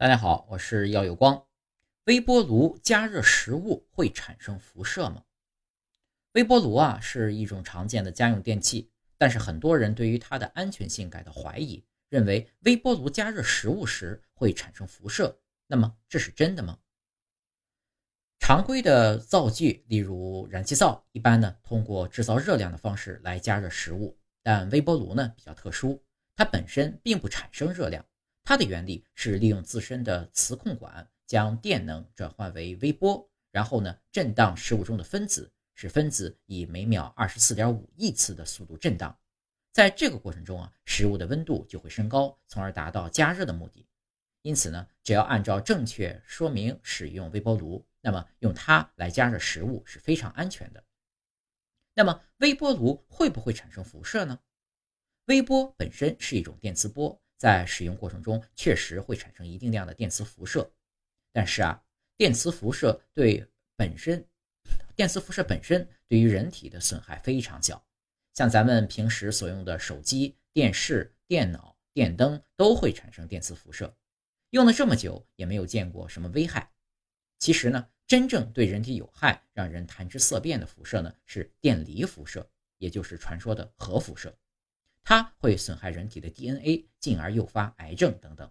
大家好，我是耀有光。微波炉加热食物会产生辐射吗？微波炉啊是一种常见的家用电器，但是很多人对于它的安全性感到怀疑，认为微波炉加热食物时会产生辐射。那么这是真的吗？常规的灶具，例如燃气灶，一般呢通过制造热量的方式来加热食物，但微波炉呢比较特殊，它本身并不产生热量。它的原理是利用自身的磁控管将电能转换为微波，然后呢震荡食物中的分子，使分子以每秒二十四点五亿次的速度震荡。在这个过程中啊，食物的温度就会升高，从而达到加热的目的。因此呢，只要按照正确说明使用微波炉，那么用它来加热食物是非常安全的。那么微波炉会不会产生辐射呢？微波本身是一种电磁波。在使用过程中，确实会产生一定量的电磁辐射，但是啊，电磁辐射对本身，电磁辐射本身对于人体的损害非常小。像咱们平时所用的手机、电视、电脑、电灯都会产生电磁辐射，用了这么久也没有见过什么危害。其实呢，真正对人体有害、让人谈之色变的辐射呢，是电离辐射，也就是传说的核辐射。它会损害人体的 DNA，进而诱发癌症等等。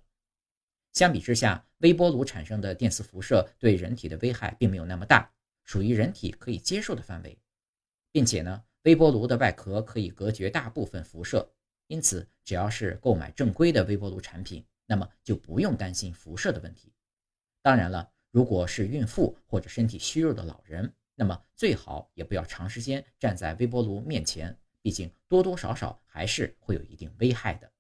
相比之下，微波炉产生的电磁辐射对人体的危害并没有那么大，属于人体可以接受的范围。并且呢，微波炉的外壳可以隔绝大部分辐射，因此只要是购买正规的微波炉产品，那么就不用担心辐射的问题。当然了，如果是孕妇或者身体虚弱的老人，那么最好也不要长时间站在微波炉面前。毕竟多多少少还是会有一定危害的。